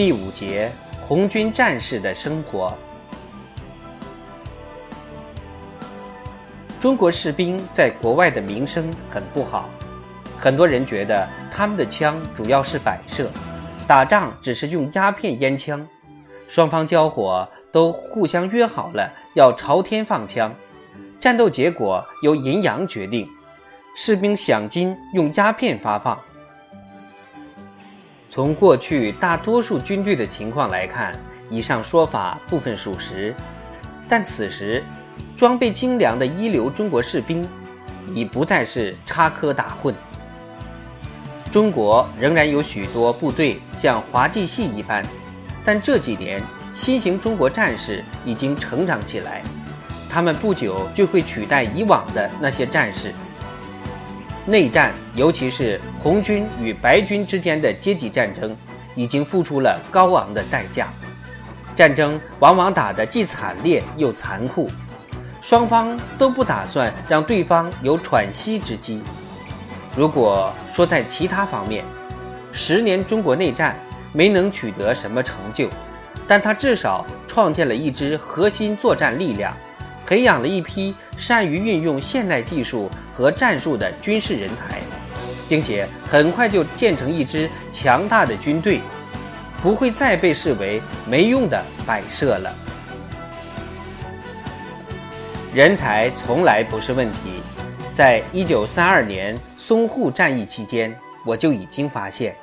第五节：红军战士的生活。中国士兵在国外的名声很不好，很多人觉得他们的枪主要是摆设，打仗只是用鸦片烟枪，双方交火都互相约好了要朝天放枪，战斗结果由阴阳决定，士兵想金用鸦片发放。从过去大多数军队的情况来看，以上说法部分属实，但此时。装备精良的一流中国士兵，已不再是插科打诨。中国仍然有许多部队像滑稽戏一般，但这几年新型中国战士已经成长起来，他们不久就会取代以往的那些战士。内战，尤其是红军与白军之间的阶级战争，已经付出了高昂的代价。战争往往打得既惨烈又残酷。双方都不打算让对方有喘息之机。如果说在其他方面，十年中国内战没能取得什么成就，但他至少创建了一支核心作战力量，培养了一批善于运用现代技术和战术的军事人才，并且很快就建成一支强大的军队，不会再被视为没用的摆设了。人才从来不是问题。在一九三二年淞沪战役期间，我就已经发现，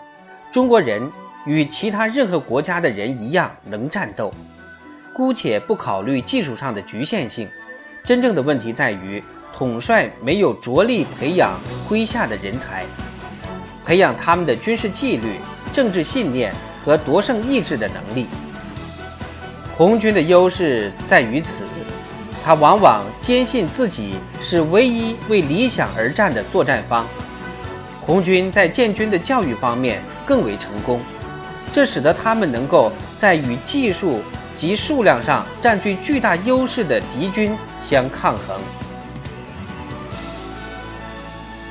中国人与其他任何国家的人一样能战斗。姑且不考虑技术上的局限性，真正的问题在于统帅没有着力培养麾下的人才，培养他们的军事纪律、政治信念和夺胜意志的能力。红军的优势在于此。他往往坚信自己是唯一为理想而战的作战方。红军在建军的教育方面更为成功，这使得他们能够在与技术及数量上占据巨大优势的敌军相抗衡。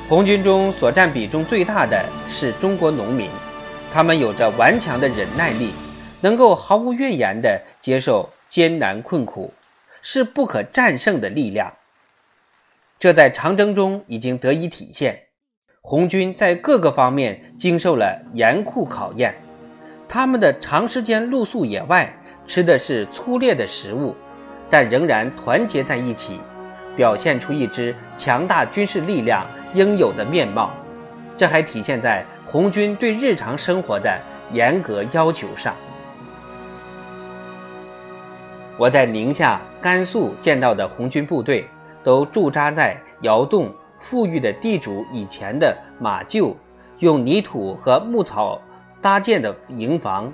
红军中所占比重最大的是中国农民，他们有着顽强的忍耐力，能够毫无怨言地接受艰难困苦。是不可战胜的力量，这在长征中已经得以体现。红军在各个方面经受了严酷考验，他们的长时间露宿野外，吃的是粗劣的食物，但仍然团结在一起，表现出一支强大军事力量应有的面貌。这还体现在红军对日常生活的严格要求上。我在宁夏、甘肃见到的红军部队，都驻扎在窑洞富裕的地主以前的马厩，用泥土和牧草搭建的营房，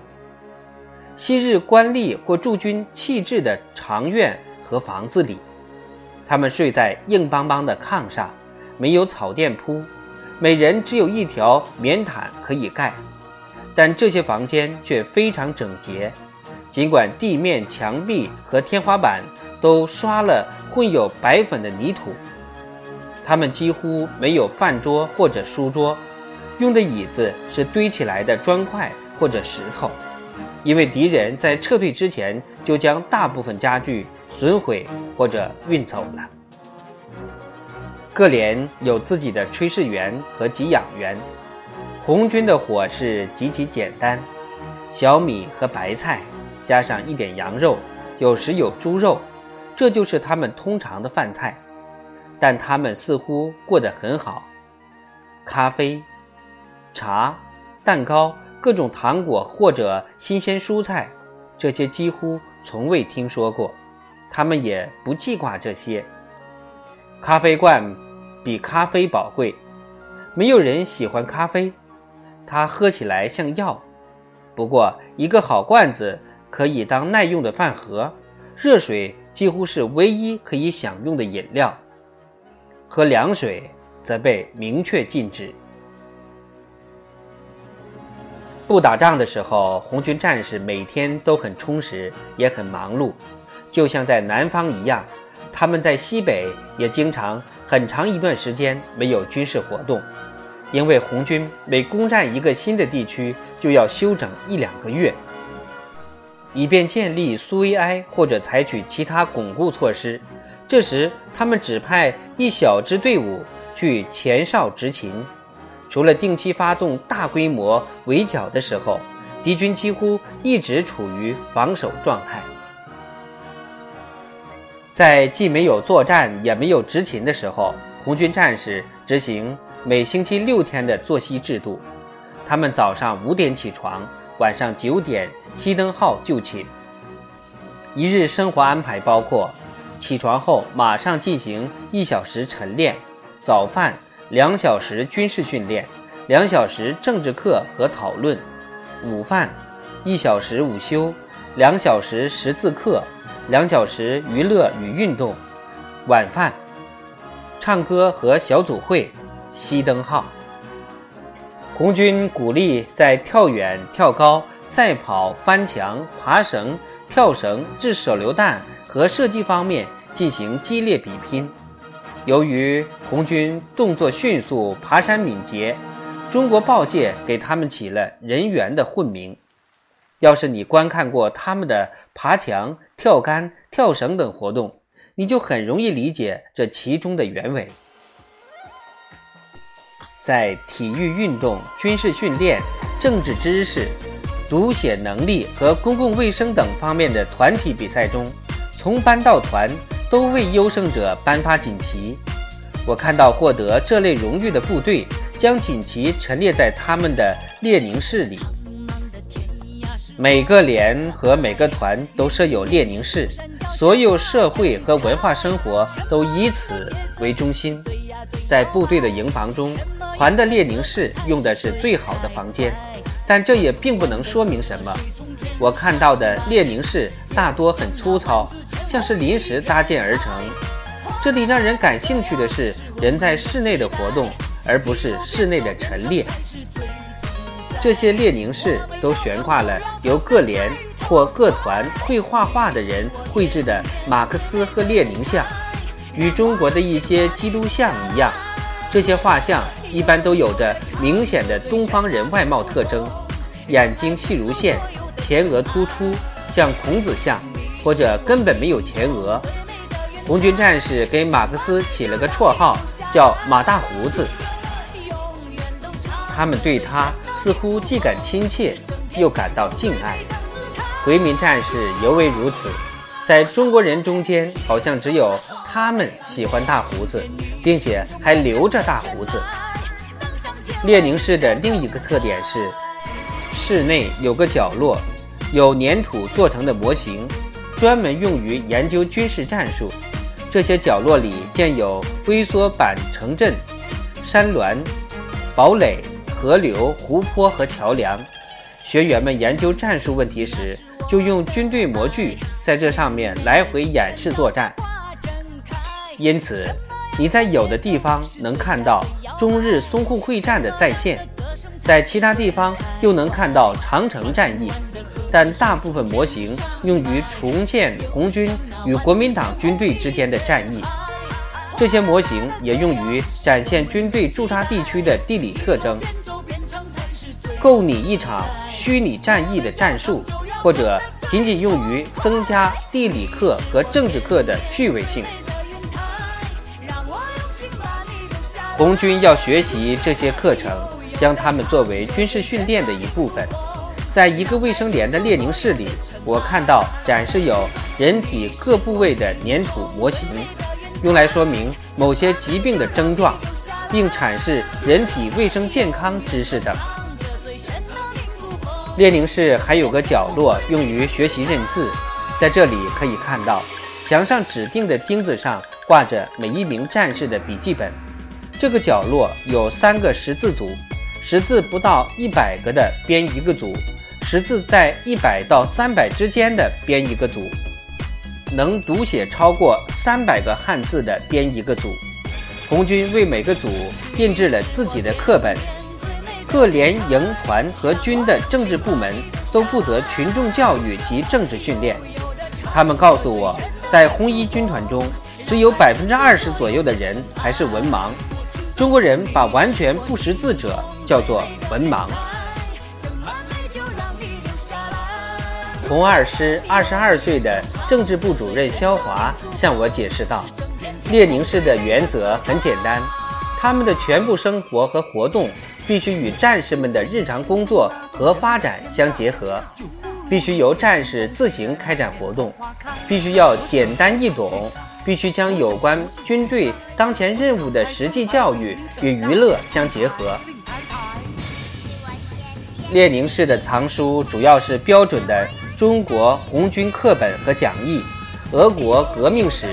昔日官吏或驻军弃置的长院和房子里。他们睡在硬邦邦的炕上，没有草垫铺，每人只有一条棉毯可以盖，但这些房间却非常整洁。尽管地面、墙壁和天花板都刷了混有白粉的泥土，他们几乎没有饭桌或者书桌，用的椅子是堆起来的砖块或者石头，因为敌人在撤退之前就将大部分家具损毁或者运走了。各连有自己的炊事员和给养员。红军的伙食极其简单，小米和白菜。加上一点羊肉，有时有猪肉，这就是他们通常的饭菜。但他们似乎过得很好。咖啡、茶、蛋糕、各种糖果或者新鲜蔬菜，这些几乎从未听说过。他们也不记挂这些。咖啡罐比咖啡宝贵，没有人喜欢咖啡，它喝起来像药。不过一个好罐子。可以当耐用的饭盒，热水几乎是唯一可以享用的饮料。喝凉水则被明确禁止。不打仗的时候，红军战士每天都很充实，也很忙碌，就像在南方一样。他们在西北也经常很长一段时间没有军事活动，因为红军每攻占一个新的地区就要休整一两个月。以便建立苏维埃或者采取其他巩固措施。这时，他们只派一小支队伍去前哨执勤。除了定期发动大规模围剿的时候，敌军几乎一直处于防守状态。在既没有作战也没有执勤的时候，红军战士执行每星期六天的作息制度。他们早上五点起床，晚上九点熄灯号就寝。一日生活安排包括：起床后马上进行一小时晨练，早饭两小时军事训练，两小时政治课和讨论，午饭一小时午休，两小时识字课。两小时娱乐与运动，晚饭，唱歌和小组会，熄灯号。红军鼓励在跳远、跳高、赛跑、翻墙、爬绳、跳绳、掷手榴弹和射击方面进行激烈比拼。由于红军动作迅速、爬山敏捷，中国报界给他们起了“人猿”的混名。要是你观看过他们的爬墙、跳杆、跳绳等活动，你就很容易理解这其中的原委。在体育运动、军事训练、政治知识、读写能力和公共卫生等方面的团体比赛中，从班到团都为优胜者颁发锦旗。我看到获得这类荣誉的部队将锦旗陈列在他们的列宁室里。每个连和每个团都设有列宁室，所有社会和文化生活都以此为中心。在部队的营房中，团的列宁室用的是最好的房间，但这也并不能说明什么。我看到的列宁室大多很粗糙，像是临时搭建而成。这里让人感兴趣的是人在室内的活动，而不是室内的陈列。这些列宁室都悬挂了由各连或各团会画画的人绘制的马克思和列宁像，与中国的一些基督像一样。这些画像一般都有着明显的东方人外貌特征：眼睛细如线，前额突出，像孔子像，或者根本没有前额。红军战士给马克思起了个绰号，叫“马大胡子”。他们对他。似乎既感亲切，又感到敬爱。回民战士尤为如此，在中国人中间，好像只有他们喜欢大胡子，并且还留着大胡子。列宁式的另一个特点是，室内有个角落，有粘土做成的模型，专门用于研究军事战术。这些角落里建有龟缩版城镇、山峦、堡垒。河流、湖泊和桥梁，学员们研究战术问题时，就用军队模具在这上面来回演示作战。因此，你在有的地方能看到中日淞沪会战的再现，在其他地方又能看到长城战役。但大部分模型用于重建红军与国民党军队之间的战役，这些模型也用于展现军队驻扎地区的地理特征。构拟一场虚拟战役的战术，或者仅仅用于增加地理课和政治课的趣味性。红军要学习这些课程，将它们作为军事训练的一部分。在一个卫生连的列宁室里，我看到展示有人体各部位的粘土模型，用来说明某些疾病的症状，并阐释人体卫生健康知识等。列宁室还有个角落用于学习认字，在这里可以看到，墙上指定的钉子上挂着每一名战士的笔记本。这个角落有三个识字组，识字不到一百个的编一个组，识字在一百到三百之间的编一个组，能读写超过三百个汉字的编一个组。红军为每个组定制了自己的课本。各连、营、团和军的政治部门都负责群众教育及政治训练。他们告诉我，在红一军团中，只有百分之二十左右的人还是文盲。中国人把完全不识字者叫做文盲。红二师二十二岁的政治部主任肖华向我解释道：“列宁式的原则很简单，他们的全部生活和活动必须与战士们的日常工作和发展相结合，必须由战士自行开展活动，必须要简单易懂，必须将有关军队当前任务的实际教育与娱乐相结合。”列宁式的藏书主要是标准的中国红军课本和讲义，俄国革命史，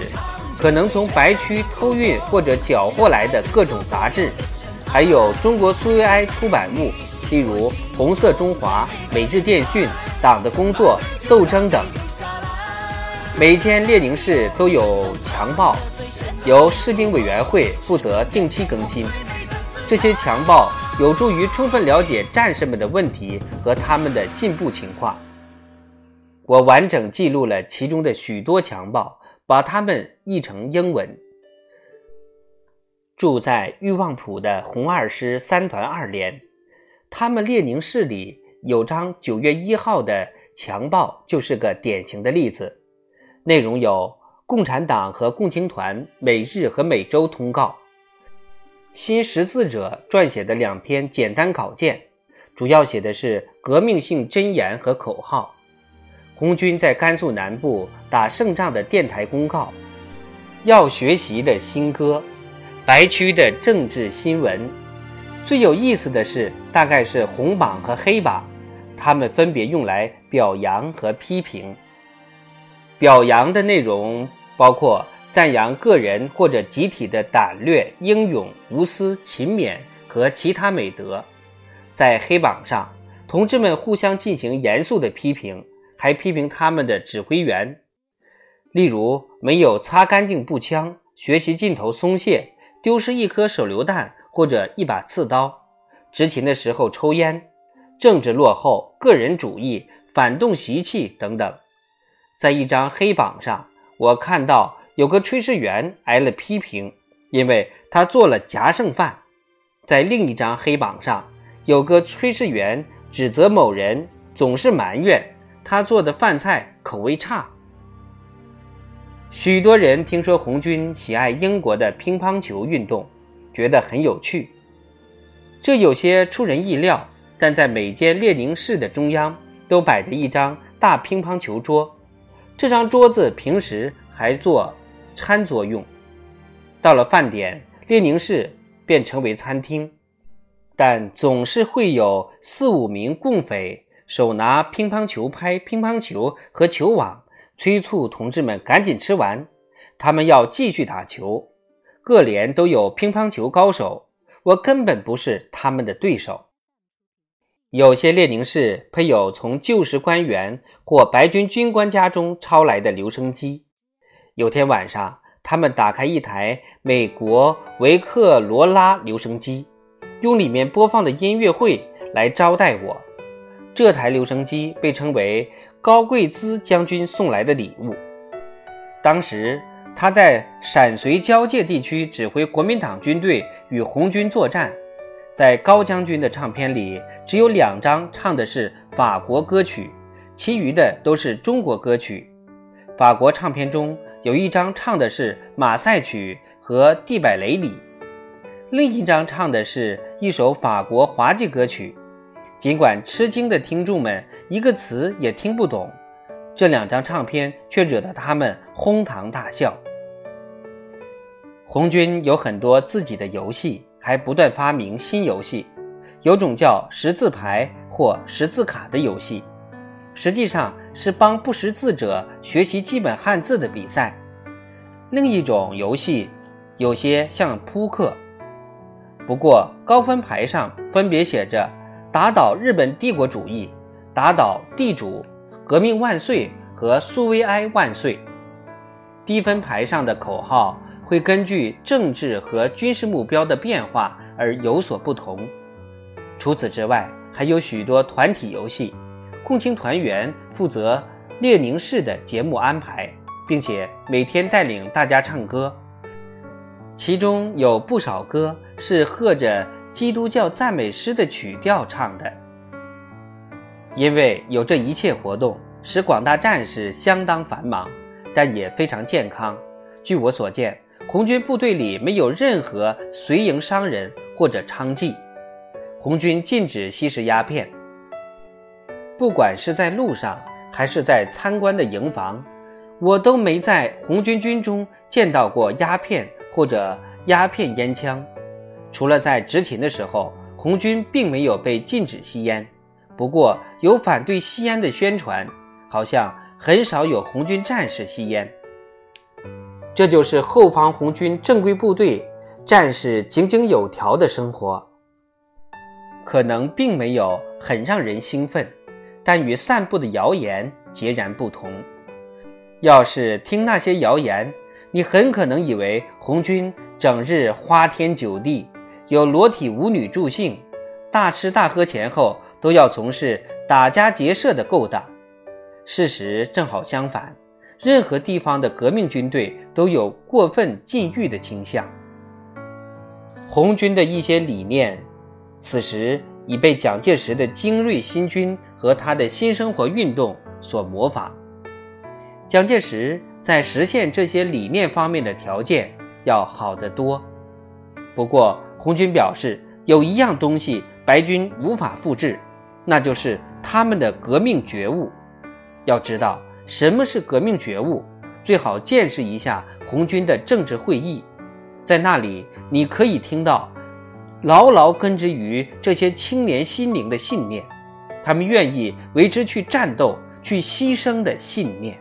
可能从白区偷运或者缴获来的各种杂志，还有中国苏维埃出版物，例如《红色中华》《每日电讯》《党的工作》《斗争》等。每间列宁式都有强报，由士兵委员会负责定期更新。这些强报。有助于充分了解战士们的问题和他们的进步情况。我完整记录了其中的许多强报，把它们译成英文。住在欲望浦的红二师三团二连，他们列宁室里有张九月一号的强报，就是个典型的例子。内容有共产党和共青团每日和每周通告。新识字者撰写的两篇简单稿件，主要写的是革命性箴言和口号。红军在甘肃南部打胜仗的电台公告，要学习的新歌，白区的政治新闻。最有意思的是，大概是红榜和黑榜，他们分别用来表扬和批评。表扬的内容包括。赞扬个人或者集体的胆略、英勇、无私、勤勉和其他美德。在黑榜上，同志们互相进行严肃的批评，还批评他们的指挥员，例如没有擦干净步枪、学习劲头松懈、丢失一颗手榴弹或者一把刺刀、执勤的时候抽烟、政治落后、个人主义、反动习气等等。在一张黑榜上，我看到。有个炊事员挨了批评，因为他做了夹剩饭。在另一张黑榜上，有个炊事员指责某人总是埋怨他做的饭菜口味差。许多人听说红军喜爱英国的乒乓球运动，觉得很有趣。这有些出人意料，但在每间列宁室的中央都摆着一张大乒乓球桌，这张桌子平时还做。餐桌用，到了饭点，列宁室便成为餐厅，但总是会有四五名共匪手拿乒乓球拍、乒乓球和球网，催促同志们赶紧吃完。他们要继续打球。各连都有乒乓球高手，我根本不是他们的对手。有些列宁式配有从旧时官员或白军军官家中抄来的留声机。有天晚上，他们打开一台美国维克罗拉留声机，用里面播放的音乐会来招待我。这台留声机被称为高贵兹将军送来的礼物。当时他在陕绥交界地区指挥国民党军队与红军作战，在高将军的唱片里只有两张唱的是法国歌曲，其余的都是中国歌曲。法国唱片中。有一张唱的是马赛曲和地百雷里，另一张唱的是一首法国滑稽歌曲。尽管吃惊的听众们一个词也听不懂，这两张唱片却惹得他们哄堂大笑。红军有很多自己的游戏，还不断发明新游戏，有种叫识字牌或识字卡的游戏。实际上是帮不识字者学习基本汉字的比赛。另一种游戏有些像扑克，不过高分牌上分别写着“打倒日本帝国主义”“打倒地主”“革命万岁”和“苏维埃万岁”。低分牌上的口号会根据政治和军事目标的变化而有所不同。除此之外，还有许多团体游戏。共青团员负责列宁式的节目安排，并且每天带领大家唱歌，其中有不少歌是和着基督教赞美诗的曲调唱的。因为有这一切活动，使广大战士相当繁忙，但也非常健康。据我所见，红军部队里没有任何随营商人或者娼妓。红军禁止吸食鸦片，不管是在路上还是在参观的营房，我都没在红军军中见到过鸦片或者鸦片烟枪。除了在执勤的时候，红军并没有被禁止吸烟。不过有反对吸烟的宣传，好像很少有红军战士吸烟。这就是后方红军正规部队战士井井有条的生活。可能并没有很让人兴奋，但与散布的谣言截然不同。要是听那些谣言，你很可能以为红军整日花天酒地。有裸体舞女助兴，大吃大喝前后都要从事打家劫舍的勾当。事实正好相反，任何地方的革命军队都有过分禁欲的倾向。红军的一些理念，此时已被蒋介石的精锐新军和他的新生活运动所模仿。蒋介石在实现这些理念方面的条件要好得多，不过。红军表示，有一样东西白军无法复制，那就是他们的革命觉悟。要知道什么是革命觉悟，最好见识一下红军的政治会议，在那里你可以听到牢牢根植于这些青年心灵的信念，他们愿意为之去战斗、去牺牲的信念。